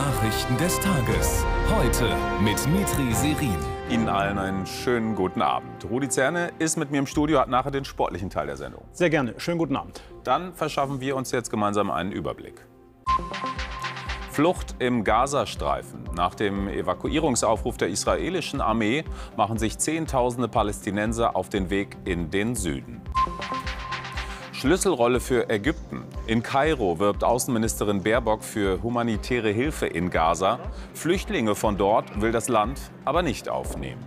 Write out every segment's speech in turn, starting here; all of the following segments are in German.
Nachrichten des Tages. Heute mit Mitri Serin. Ihnen allen einen schönen guten Abend. Rudi Zerne ist mit mir im Studio, hat nachher den sportlichen Teil der Sendung. Sehr gerne. Schönen guten Abend. Dann verschaffen wir uns jetzt gemeinsam einen Überblick. Flucht im Gazastreifen. Nach dem Evakuierungsaufruf der israelischen Armee machen sich Zehntausende Palästinenser auf den Weg in den Süden. Schlüsselrolle für Ägypten. In Kairo wirbt Außenministerin Baerbock für humanitäre Hilfe in Gaza. Flüchtlinge von dort will das Land aber nicht aufnehmen.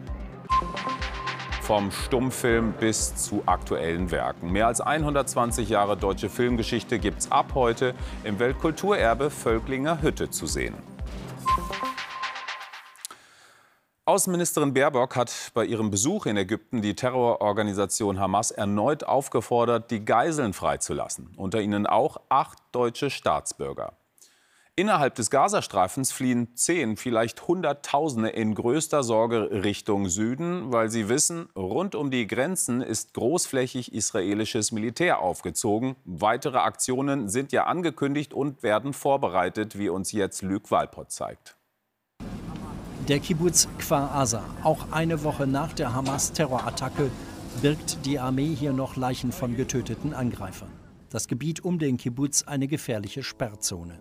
Vom Stummfilm bis zu aktuellen Werken. Mehr als 120 Jahre deutsche Filmgeschichte gibt's ab heute im Weltkulturerbe Völklinger Hütte zu sehen. Außenministerin Baerbock hat bei ihrem Besuch in Ägypten die Terrororganisation Hamas erneut aufgefordert, die Geiseln freizulassen. Unter ihnen auch acht deutsche Staatsbürger. Innerhalb des Gazastreifens fliehen zehn, vielleicht Hunderttausende in größter Sorge Richtung Süden, weil sie wissen, rund um die Grenzen ist großflächig israelisches Militär aufgezogen. Weitere Aktionen sind ja angekündigt und werden vorbereitet, wie uns jetzt Luc Walpott zeigt. Der Kibbutz Kfar Aza, auch eine Woche nach der Hamas-Terrorattacke, birgt die Armee hier noch Leichen von getöteten Angreifern. Das Gebiet um den Kibbutz eine gefährliche Sperrzone.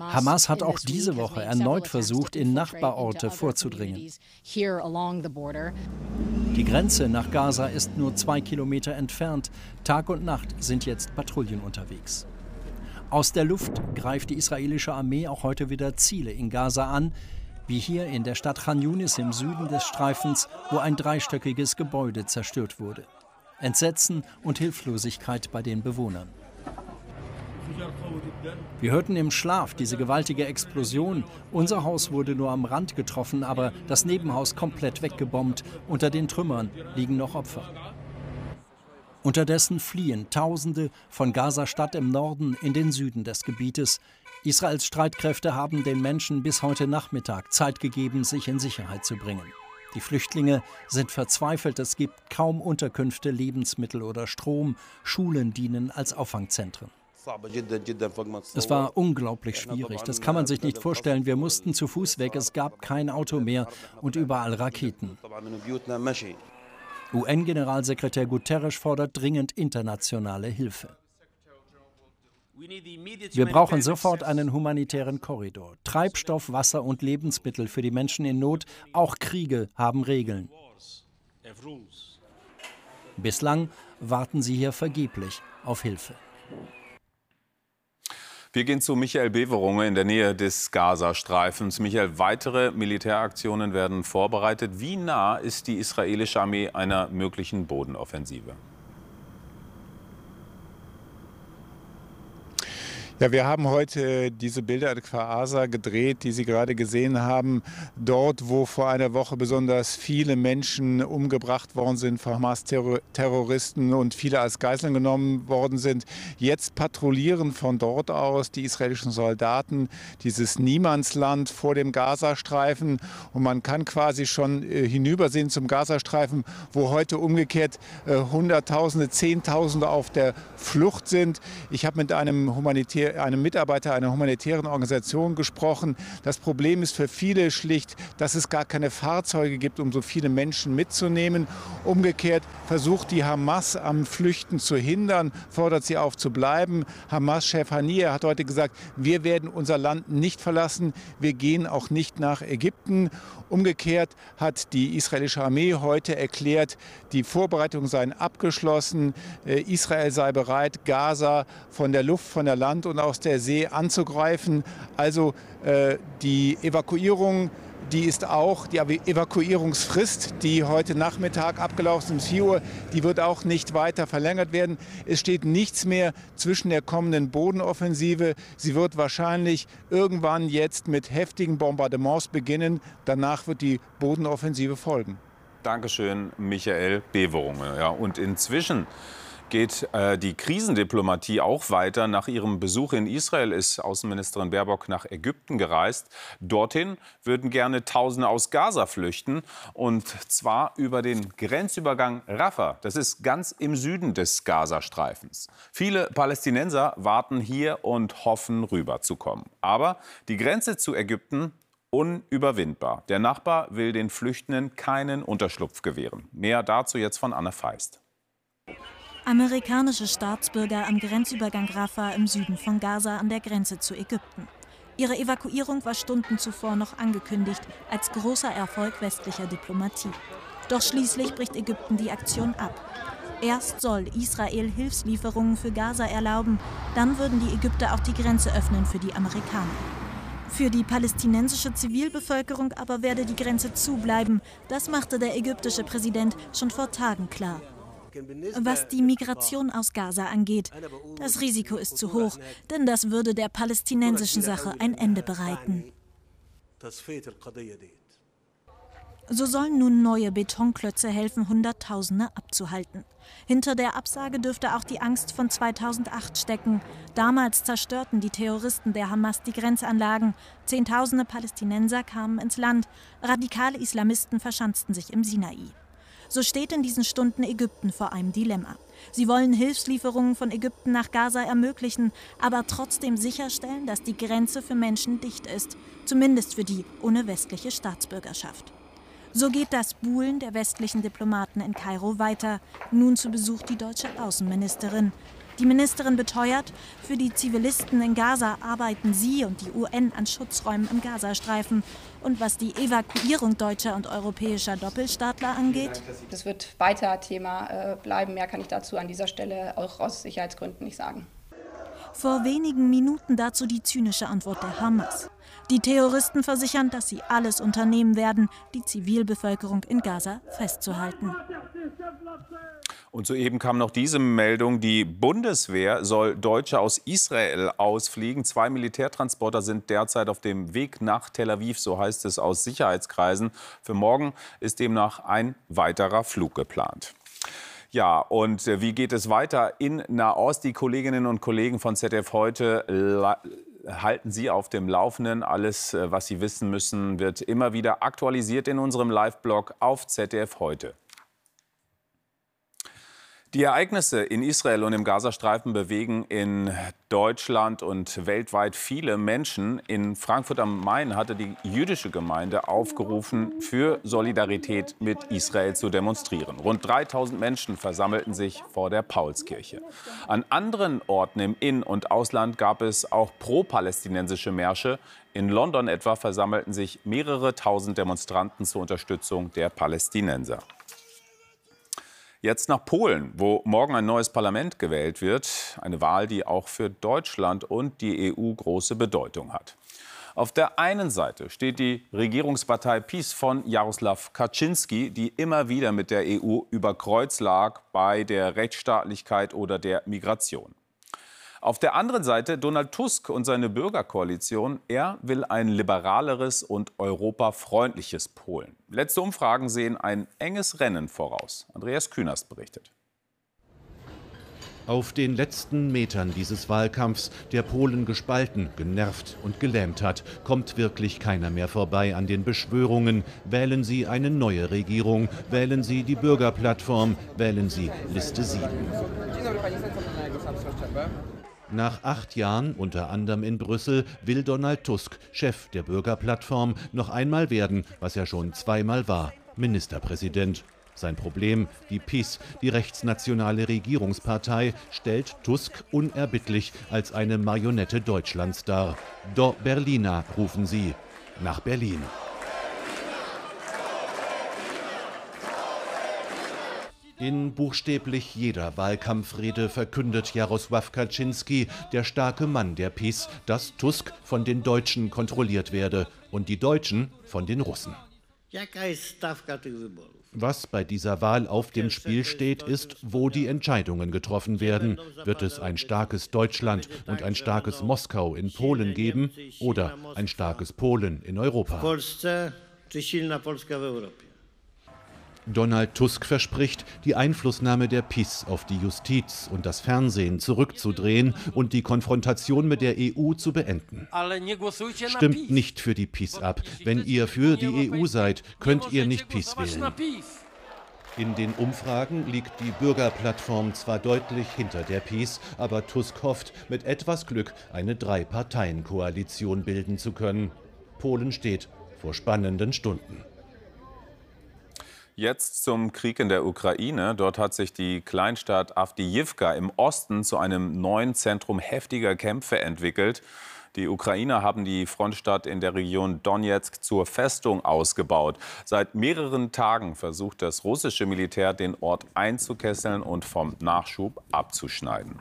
Hamas hat auch diese Woche erneut versucht, in Nachbarorte vorzudringen. Die Grenze nach Gaza ist nur zwei Kilometer entfernt. Tag und Nacht sind jetzt Patrouillen unterwegs. Aus der Luft greift die israelische Armee auch heute wieder Ziele in Gaza an, wie hier in der Stadt Khan Yunis im Süden des Streifens, wo ein dreistöckiges Gebäude zerstört wurde. Entsetzen und Hilflosigkeit bei den Bewohnern. Wir hörten im Schlaf diese gewaltige Explosion. Unser Haus wurde nur am Rand getroffen, aber das Nebenhaus komplett weggebombt. Unter den Trümmern liegen noch Opfer. Unterdessen fliehen Tausende von Gaza-Stadt im Norden in den Süden des Gebietes. Israels Streitkräfte haben den Menschen bis heute Nachmittag Zeit gegeben, sich in Sicherheit zu bringen. Die Flüchtlinge sind verzweifelt, es gibt kaum Unterkünfte, Lebensmittel oder Strom, Schulen dienen als Auffangzentren. Es war unglaublich schwierig, das kann man sich nicht vorstellen. Wir mussten zu Fuß weg, es gab kein Auto mehr und überall Raketen. UN-Generalsekretär Guterres fordert dringend internationale Hilfe. Wir brauchen sofort einen humanitären Korridor. Treibstoff, Wasser und Lebensmittel für die Menschen in Not. Auch Kriege haben Regeln. Bislang warten sie hier vergeblich auf Hilfe. Wir gehen zu Michael Beverunge in der Nähe des Gazastreifens. Michael, weitere Militäraktionen werden vorbereitet. Wie nah ist die israelische Armee einer möglichen Bodenoffensive? Ja, wir haben heute diese Bilder in Quaasa gedreht, die Sie gerade gesehen haben. Dort, wo vor einer Woche besonders viele Menschen umgebracht worden sind von Hamas-Terroristen und viele als Geiseln genommen worden sind. Jetzt patrouillieren von dort aus die israelischen Soldaten dieses Niemandsland vor dem Gazastreifen. Und man kann quasi schon äh, hinübersehen zum Gazastreifen, wo heute umgekehrt äh, Hunderttausende, Zehntausende auf der Flucht sind. Ich habe mit einem humanitären einem Mitarbeiter einer humanitären Organisation gesprochen. Das Problem ist für viele schlicht, dass es gar keine Fahrzeuge gibt, um so viele Menschen mitzunehmen. Umgekehrt versucht die Hamas am Flüchten zu hindern, fordert sie auf zu bleiben. Hamas-Chef Haniyeh hat heute gesagt, wir werden unser Land nicht verlassen, wir gehen auch nicht nach Ägypten. Umgekehrt hat die israelische Armee heute erklärt, die Vorbereitungen seien abgeschlossen. Äh, Israel sei bereit, Gaza von der Luft, von der Land und aus der See anzugreifen. Also äh, die Evakuierung die ist auch, die Evakuierungsfrist, die heute Nachmittag abgelaufen ist, um 4 Uhr, die wird auch nicht weiter verlängert werden. Es steht nichts mehr zwischen der kommenden Bodenoffensive. Sie wird wahrscheinlich irgendwann jetzt mit heftigen Bombardements beginnen. Danach wird die Bodenoffensive folgen. Dankeschön, Michael Beverunge. Ja, und inzwischen geht äh, die Krisendiplomatie auch weiter. Nach ihrem Besuch in Israel ist Außenministerin Baerbock nach Ägypten gereist. Dorthin würden gerne Tausende aus Gaza flüchten. Und zwar über den Grenzübergang Rafah. Das ist ganz im Süden des Gazastreifens. Viele Palästinenser warten hier und hoffen, rüberzukommen. Aber die Grenze zu Ägypten unüberwindbar. Der Nachbar will den Flüchtenden keinen Unterschlupf gewähren. Mehr dazu jetzt von Anne Feist. Amerikanische Staatsbürger am Grenzübergang Rafah im Süden von Gaza an der Grenze zu Ägypten. Ihre Evakuierung war Stunden zuvor noch angekündigt als großer Erfolg westlicher Diplomatie. Doch schließlich bricht Ägypten die Aktion ab. Erst soll Israel Hilfslieferungen für Gaza erlauben, dann würden die Ägypter auch die Grenze öffnen für die Amerikaner. Für die palästinensische Zivilbevölkerung aber werde die Grenze zubleiben. Das machte der ägyptische Präsident schon vor Tagen klar. Was die Migration aus Gaza angeht, das Risiko ist zu hoch, denn das würde der palästinensischen Sache ein Ende bereiten. So sollen nun neue Betonklötze helfen, Hunderttausende abzuhalten. Hinter der Absage dürfte auch die Angst von 2008 stecken. Damals zerstörten die Terroristen der Hamas die Grenzanlagen. Zehntausende Palästinenser kamen ins Land. Radikale Islamisten verschanzten sich im Sinai. So steht in diesen Stunden Ägypten vor einem Dilemma. Sie wollen Hilfslieferungen von Ägypten nach Gaza ermöglichen, aber trotzdem sicherstellen, dass die Grenze für Menschen dicht ist, zumindest für die ohne westliche Staatsbürgerschaft. So geht das Buhlen der westlichen Diplomaten in Kairo weiter. Nun zu Besuch die deutsche Außenministerin. Die Ministerin beteuert, für die Zivilisten in Gaza arbeiten sie und die UN an Schutzräumen im Gazastreifen. Und was die Evakuierung deutscher und europäischer Doppelstaatler angeht? Das wird weiter Thema äh, bleiben. Mehr kann ich dazu an dieser Stelle auch aus Sicherheitsgründen nicht sagen. Vor wenigen Minuten dazu die zynische Antwort der Hamas. Die Terroristen versichern, dass sie alles unternehmen werden, die Zivilbevölkerung in Gaza festzuhalten. Und soeben kam noch diese Meldung, die Bundeswehr soll Deutsche aus Israel ausfliegen. Zwei Militärtransporter sind derzeit auf dem Weg nach Tel Aviv, so heißt es aus Sicherheitskreisen. Für morgen ist demnach ein weiterer Flug geplant. Ja, und äh, wie geht es weiter in Nahost? Die Kolleginnen und Kollegen von ZDF heute halten Sie auf dem Laufenden. Alles, äh, was Sie wissen müssen, wird immer wieder aktualisiert in unserem Live-Blog auf ZDF heute. Die Ereignisse in Israel und im Gazastreifen bewegen in Deutschland und weltweit viele Menschen. In Frankfurt am Main hatte die jüdische Gemeinde aufgerufen, für Solidarität mit Israel zu demonstrieren. Rund 3000 Menschen versammelten sich vor der Paulskirche. An anderen Orten im In- und Ausland gab es auch pro-palästinensische Märsche. In London etwa versammelten sich mehrere tausend Demonstranten zur Unterstützung der Palästinenser. Jetzt nach Polen, wo morgen ein neues Parlament gewählt wird. Eine Wahl, die auch für Deutschland und die EU große Bedeutung hat. Auf der einen Seite steht die Regierungspartei PiS von Jaroslaw Kaczynski, die immer wieder mit der EU über Kreuz lag bei der Rechtsstaatlichkeit oder der Migration. Auf der anderen Seite Donald Tusk und seine Bürgerkoalition. Er will ein liberaleres und europafreundliches Polen. Letzte Umfragen sehen ein enges Rennen voraus. Andreas Künast berichtet. Auf den letzten Metern dieses Wahlkampfs, der Polen gespalten, genervt und gelähmt hat, kommt wirklich keiner mehr vorbei an den Beschwörungen. Wählen Sie eine neue Regierung, wählen Sie die Bürgerplattform, wählen Sie Liste 7. Nach acht Jahren, unter anderem in Brüssel, will Donald Tusk, Chef der Bürgerplattform, noch einmal werden, was er schon zweimal war, Ministerpräsident. Sein Problem, die PiS, die rechtsnationale Regierungspartei, stellt Tusk unerbittlich als eine Marionette Deutschlands dar. Do Berliner, rufen sie. Nach Berlin. In buchstäblich jeder Wahlkampfrede verkündet Jarosław Kaczynski, der starke Mann der PiS, dass Tusk von den Deutschen kontrolliert werde und die Deutschen von den Russen. Was bei dieser Wahl auf dem Spiel steht, ist, wo die Entscheidungen getroffen werden. Wird es ein starkes Deutschland und ein starkes Moskau in Polen geben oder ein starkes Polen in Europa? Donald Tusk verspricht, die Einflussnahme der PiS auf die Justiz und das Fernsehen zurückzudrehen und die Konfrontation mit der EU zu beenden. Stimmt nicht für die PiS ab. Wenn ihr für die EU seid, könnt ihr nicht PiS wählen. In den Umfragen liegt die Bürgerplattform zwar deutlich hinter der PiS, aber Tusk hofft, mit etwas Glück eine Drei-Parteien-Koalition bilden zu können. Polen steht vor spannenden Stunden. Jetzt zum Krieg in der Ukraine. Dort hat sich die Kleinstadt Avdiivka im Osten zu einem neuen Zentrum heftiger Kämpfe entwickelt. Die Ukrainer haben die Frontstadt in der Region Donetsk zur Festung ausgebaut. Seit mehreren Tagen versucht das russische Militär, den Ort einzukesseln und vom Nachschub abzuschneiden.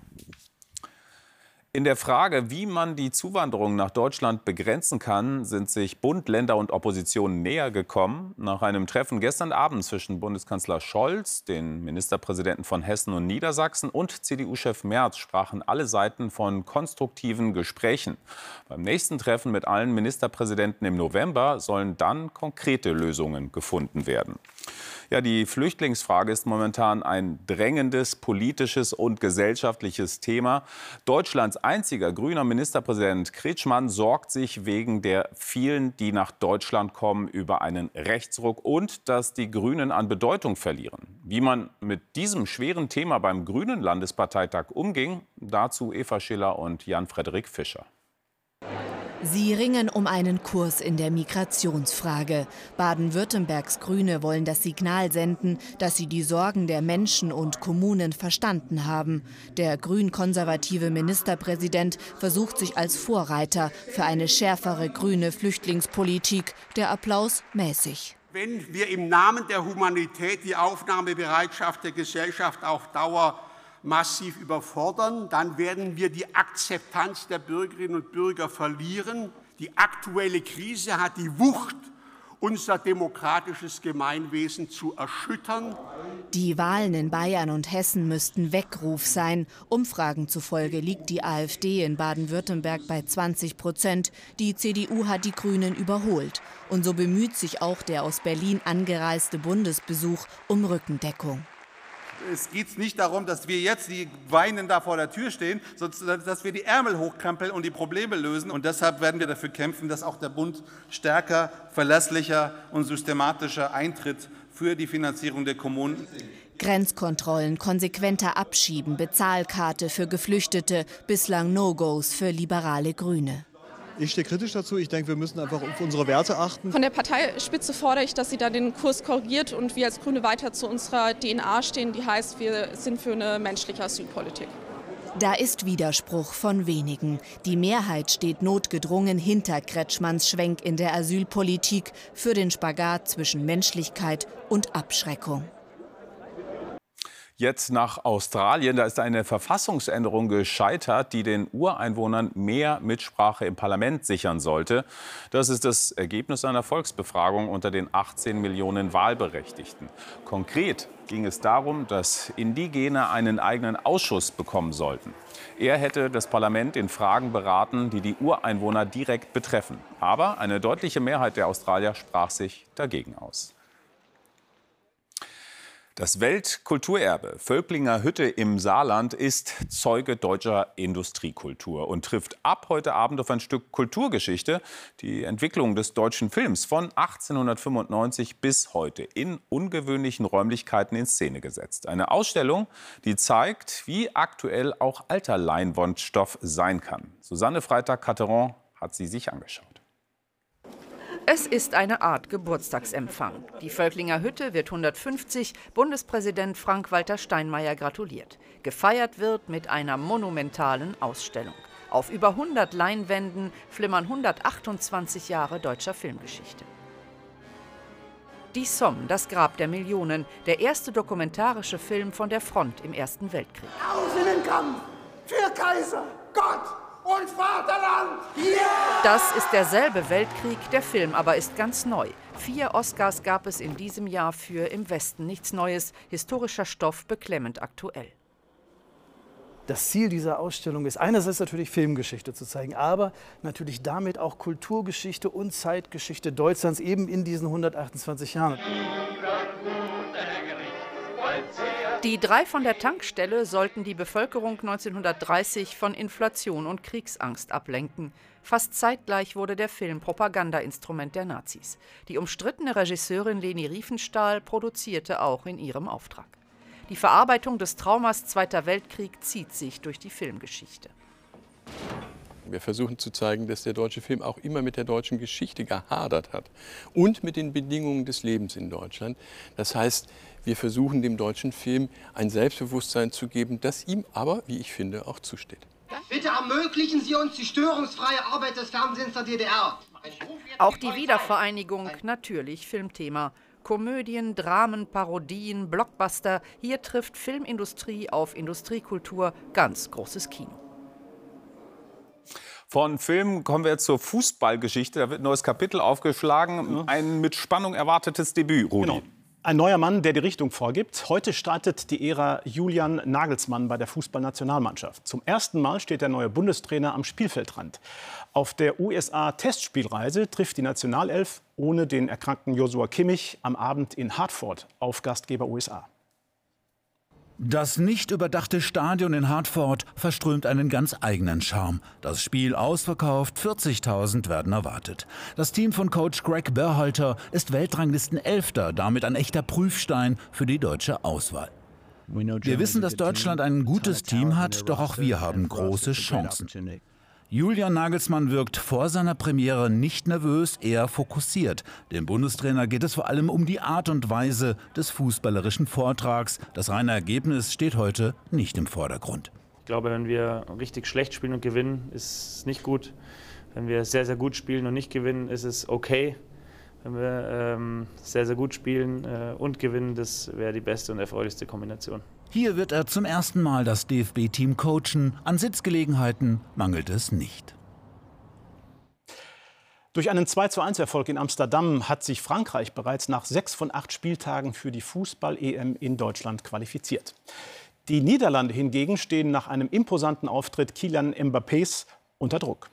In der Frage, wie man die Zuwanderung nach Deutschland begrenzen kann, sind sich Bund, Länder und Opposition näher gekommen. Nach einem Treffen gestern Abend zwischen Bundeskanzler Scholz, den Ministerpräsidenten von Hessen und Niedersachsen und CDU-Chef Merz sprachen alle Seiten von konstruktiven Gesprächen. Beim nächsten Treffen mit allen Ministerpräsidenten im November sollen dann konkrete Lösungen gefunden werden. Ja, die Flüchtlingsfrage ist momentan ein drängendes politisches und gesellschaftliches Thema. Deutschlands einziger grüner Ministerpräsident Kretschmann sorgt sich wegen der vielen, die nach Deutschland kommen, über einen Rechtsruck und dass die Grünen an Bedeutung verlieren. Wie man mit diesem schweren Thema beim Grünen Landesparteitag umging, dazu Eva Schiller und Jan-Frederik Fischer. Sie ringen um einen Kurs in der Migrationsfrage. Baden-Württembergs Grüne wollen das Signal senden, dass sie die Sorgen der Menschen und Kommunen verstanden haben. Der grün-konservative Ministerpräsident versucht sich als Vorreiter für eine schärfere grüne Flüchtlingspolitik. Der Applaus mäßig. Wenn wir im Namen der Humanität die Aufnahmebereitschaft der Gesellschaft auf Dauer massiv überfordern, dann werden wir die Akzeptanz der Bürgerinnen und Bürger verlieren. Die aktuelle Krise hat die Wucht, unser demokratisches Gemeinwesen zu erschüttern. Die Wahlen in Bayern und Hessen müssten Weckruf sein. Umfragen zufolge liegt die AfD in Baden-Württemberg bei 20 Prozent. Die CDU hat die Grünen überholt. Und so bemüht sich auch der aus Berlin angereiste Bundesbesuch um Rückendeckung es geht nicht darum, dass wir jetzt die weinen da vor der Tür stehen, sondern dass wir die Ärmel hochkrempeln und die Probleme lösen. Und deshalb werden wir dafür kämpfen, dass auch der Bund stärker, verlässlicher und systematischer eintritt für die Finanzierung der Kommunen. Grenzkontrollen, konsequenter Abschieben, Bezahlkarte für Geflüchtete, bislang No-Gos für liberale Grüne. Ich stehe kritisch dazu. Ich denke, wir müssen einfach auf unsere Werte achten. Von der Parteispitze fordere ich, dass sie da den Kurs korrigiert und wir als Grüne weiter zu unserer DNA stehen, die heißt, wir sind für eine menschliche Asylpolitik. Da ist Widerspruch von wenigen. Die Mehrheit steht notgedrungen hinter Kretschmanns Schwenk in der Asylpolitik für den Spagat zwischen Menschlichkeit und Abschreckung. Jetzt nach Australien. Da ist eine Verfassungsänderung gescheitert, die den Ureinwohnern mehr Mitsprache im Parlament sichern sollte. Das ist das Ergebnis einer Volksbefragung unter den 18 Millionen Wahlberechtigten. Konkret ging es darum, dass Indigene einen eigenen Ausschuss bekommen sollten. Er hätte das Parlament in Fragen beraten, die die Ureinwohner direkt betreffen. Aber eine deutliche Mehrheit der Australier sprach sich dagegen aus. Das Weltkulturerbe Völklinger Hütte im Saarland ist Zeuge deutscher Industriekultur und trifft ab heute Abend auf ein Stück Kulturgeschichte, die Entwicklung des deutschen Films von 1895 bis heute in ungewöhnlichen Räumlichkeiten in Szene gesetzt. Eine Ausstellung, die zeigt, wie aktuell auch alter Leinwandstoff sein kann. Susanne Freitag-Catteron hat sie sich angeschaut. Es ist eine Art Geburtstagsempfang. Die Völklinger Hütte wird 150, Bundespräsident Frank-Walter Steinmeier gratuliert. Gefeiert wird mit einer monumentalen Ausstellung. Auf über 100 Leinwänden flimmern 128 Jahre deutscher Filmgeschichte. Die Somme, das Grab der Millionen, der erste dokumentarische Film von der Front im Ersten Weltkrieg. Aus in den Kampf! Für Kaiser! Gott! Und Vaterland! Yeah! Das ist derselbe Weltkrieg, der Film aber ist ganz neu. Vier Oscars gab es in diesem Jahr für Im Westen nichts Neues, historischer Stoff beklemmend aktuell. Das Ziel dieser Ausstellung ist einerseits natürlich Filmgeschichte zu zeigen, aber natürlich damit auch Kulturgeschichte und Zeitgeschichte Deutschlands eben in diesen 128 Jahren. Die drei von der Tankstelle sollten die Bevölkerung 1930 von Inflation und Kriegsangst ablenken. Fast zeitgleich wurde der Film Propagandainstrument der Nazis. Die umstrittene Regisseurin Leni Riefenstahl produzierte auch in ihrem Auftrag. Die Verarbeitung des Traumas Zweiter Weltkrieg zieht sich durch die Filmgeschichte. Wir versuchen zu zeigen, dass der deutsche Film auch immer mit der deutschen Geschichte gehadert hat und mit den Bedingungen des Lebens in Deutschland. Das heißt, wir versuchen dem deutschen Film ein Selbstbewusstsein zu geben, das ihm aber, wie ich finde, auch zusteht. Bitte ermöglichen Sie uns die störungsfreie Arbeit des Fernsehens der DDR. Auch die Wiedervereinigung natürlich Filmthema. Komödien, Dramen, Parodien, Blockbuster. Hier trifft Filmindustrie auf Industriekultur ganz großes Kino. Von Filmen kommen wir jetzt zur Fußballgeschichte. Da wird ein neues Kapitel aufgeschlagen. Ein mit Spannung erwartetes Debüt, Rudi. Genau. Ein neuer Mann, der die Richtung vorgibt. Heute startet die Ära Julian Nagelsmann bei der Fußballnationalmannschaft. Zum ersten Mal steht der neue Bundestrainer am Spielfeldrand. Auf der USA-Testspielreise trifft die Nationalelf ohne den erkrankten Joshua Kimmich am Abend in Hartford auf Gastgeber USA. Das nicht überdachte Stadion in Hartford verströmt einen ganz eigenen Charme. Das Spiel ausverkauft, 40.000 werden erwartet. Das Team von Coach Greg Berhalter ist Weltranglisten Elfter, damit ein echter Prüfstein für die deutsche Auswahl. Wir wissen, dass Deutschland ein gutes Team hat, doch auch wir haben große Chancen. Julian Nagelsmann wirkt vor seiner Premiere nicht nervös, eher fokussiert. Dem Bundestrainer geht es vor allem um die Art und Weise des fußballerischen Vortrags. Das reine Ergebnis steht heute nicht im Vordergrund. Ich glaube, wenn wir richtig schlecht spielen und gewinnen, ist es nicht gut. Wenn wir sehr, sehr gut spielen und nicht gewinnen, ist es okay. Wenn wir ähm, sehr, sehr gut spielen äh, und gewinnen, das wäre die beste und erfreulichste Kombination. Hier wird er zum ersten Mal das DFB-Team coachen. An Sitzgelegenheiten mangelt es nicht. Durch einen 21 Erfolg in Amsterdam hat sich Frankreich bereits nach sechs von acht Spieltagen für die Fußball-EM in Deutschland qualifiziert. Die Niederlande hingegen stehen nach einem imposanten Auftritt Kylian Mbappés unter Druck.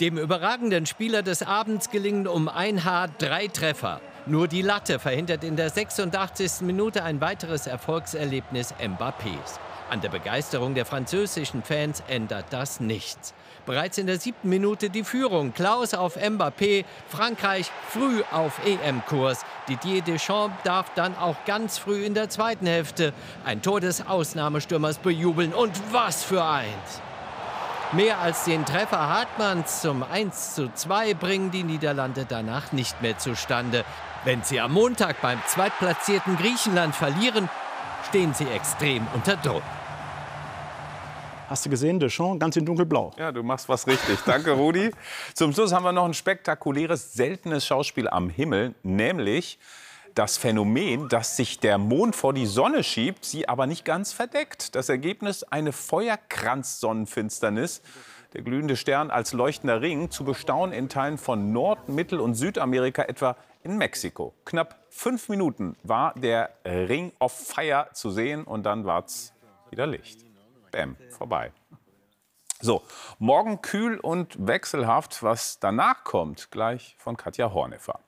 Dem überragenden Spieler des Abends gelingen um ein Haar drei Treffer. Nur die Latte verhindert in der 86. Minute ein weiteres Erfolgserlebnis Mbappés. An der Begeisterung der französischen Fans ändert das nichts. Bereits in der siebten Minute die Führung. Klaus auf Mbappé, Frankreich früh auf EM-Kurs. Didier Deschamps darf dann auch ganz früh in der zweiten Hälfte ein Tor des Ausnahmestürmers bejubeln. Und was für eins! Mehr als den Treffer Hartmanns zum 1 zu 2 bringen die Niederlande danach nicht mehr zustande. Wenn sie am Montag beim zweitplatzierten Griechenland verlieren, stehen sie extrem unter Druck. Hast du gesehen, Deschamps, ganz in dunkelblau. Ja, du machst was richtig. Danke, Rudi. Zum Schluss haben wir noch ein spektakuläres, seltenes Schauspiel am Himmel, nämlich das Phänomen, dass sich der Mond vor die Sonne schiebt, sie aber nicht ganz verdeckt. Das Ergebnis eine Feuerkranz-Sonnenfinsternis. Der glühende Stern als leuchtender Ring zu bestaunen in Teilen von Nord-, Mittel- und Südamerika, etwa in Mexiko. Knapp fünf Minuten war der Ring of Fire zu sehen und dann war es wieder Licht. Bäm, vorbei. So, morgen kühl und wechselhaft. Was danach kommt, gleich von Katja Horneffer.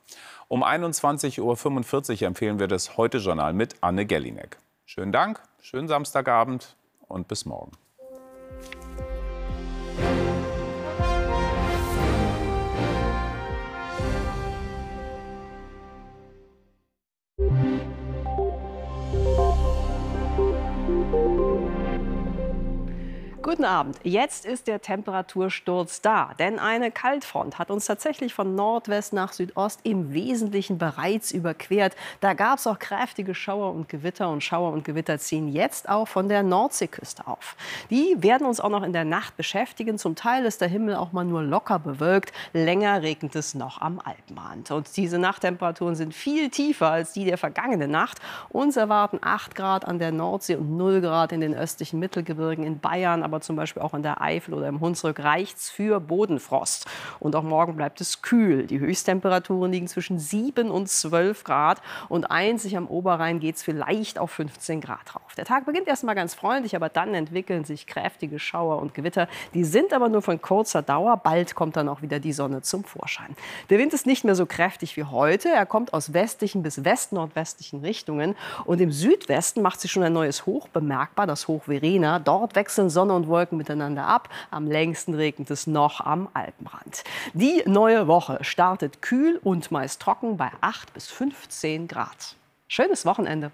Um 21.45 Uhr empfehlen wir das Heute-Journal mit Anne Gellinek. Schönen Dank, schönen Samstagabend und bis morgen. Guten Abend. Jetzt ist der Temperatursturz da, denn eine Kaltfront hat uns tatsächlich von Nordwest nach Südost im Wesentlichen bereits überquert. Da gab es auch kräftige Schauer und Gewitter und Schauer und Gewitter ziehen jetzt auch von der Nordseeküste auf. Die werden uns auch noch in der Nacht beschäftigen. Zum Teil ist der Himmel auch mal nur locker bewölkt. Länger regnet es noch am Alpenrand. Und diese Nachttemperaturen sind viel tiefer als die der vergangenen Nacht. Uns erwarten 8 Grad an der Nordsee und 0 Grad in den östlichen Mittelgebirgen in Bayern aber zum Beispiel auch in der Eifel oder im Hunsrück reicht es für Bodenfrost. Und auch morgen bleibt es kühl. Die Höchsttemperaturen liegen zwischen 7 und 12 Grad und einzig am Oberrhein geht es vielleicht auf 15 Grad rauf. Der Tag beginnt erst mal ganz freundlich, aber dann entwickeln sich kräftige Schauer und Gewitter. Die sind aber nur von kurzer Dauer. Bald kommt dann auch wieder die Sonne zum Vorschein. Der Wind ist nicht mehr so kräftig wie heute. Er kommt aus westlichen bis westnordwestlichen Richtungen. Und im Südwesten macht sich schon ein neues Hoch bemerkbar, das Hoch Verena. Dort wechseln Sonne und Wolken miteinander ab. Am längsten regnet es noch am Alpenrand. Die neue Woche startet kühl und meist trocken bei 8 bis 15 Grad. Schönes Wochenende.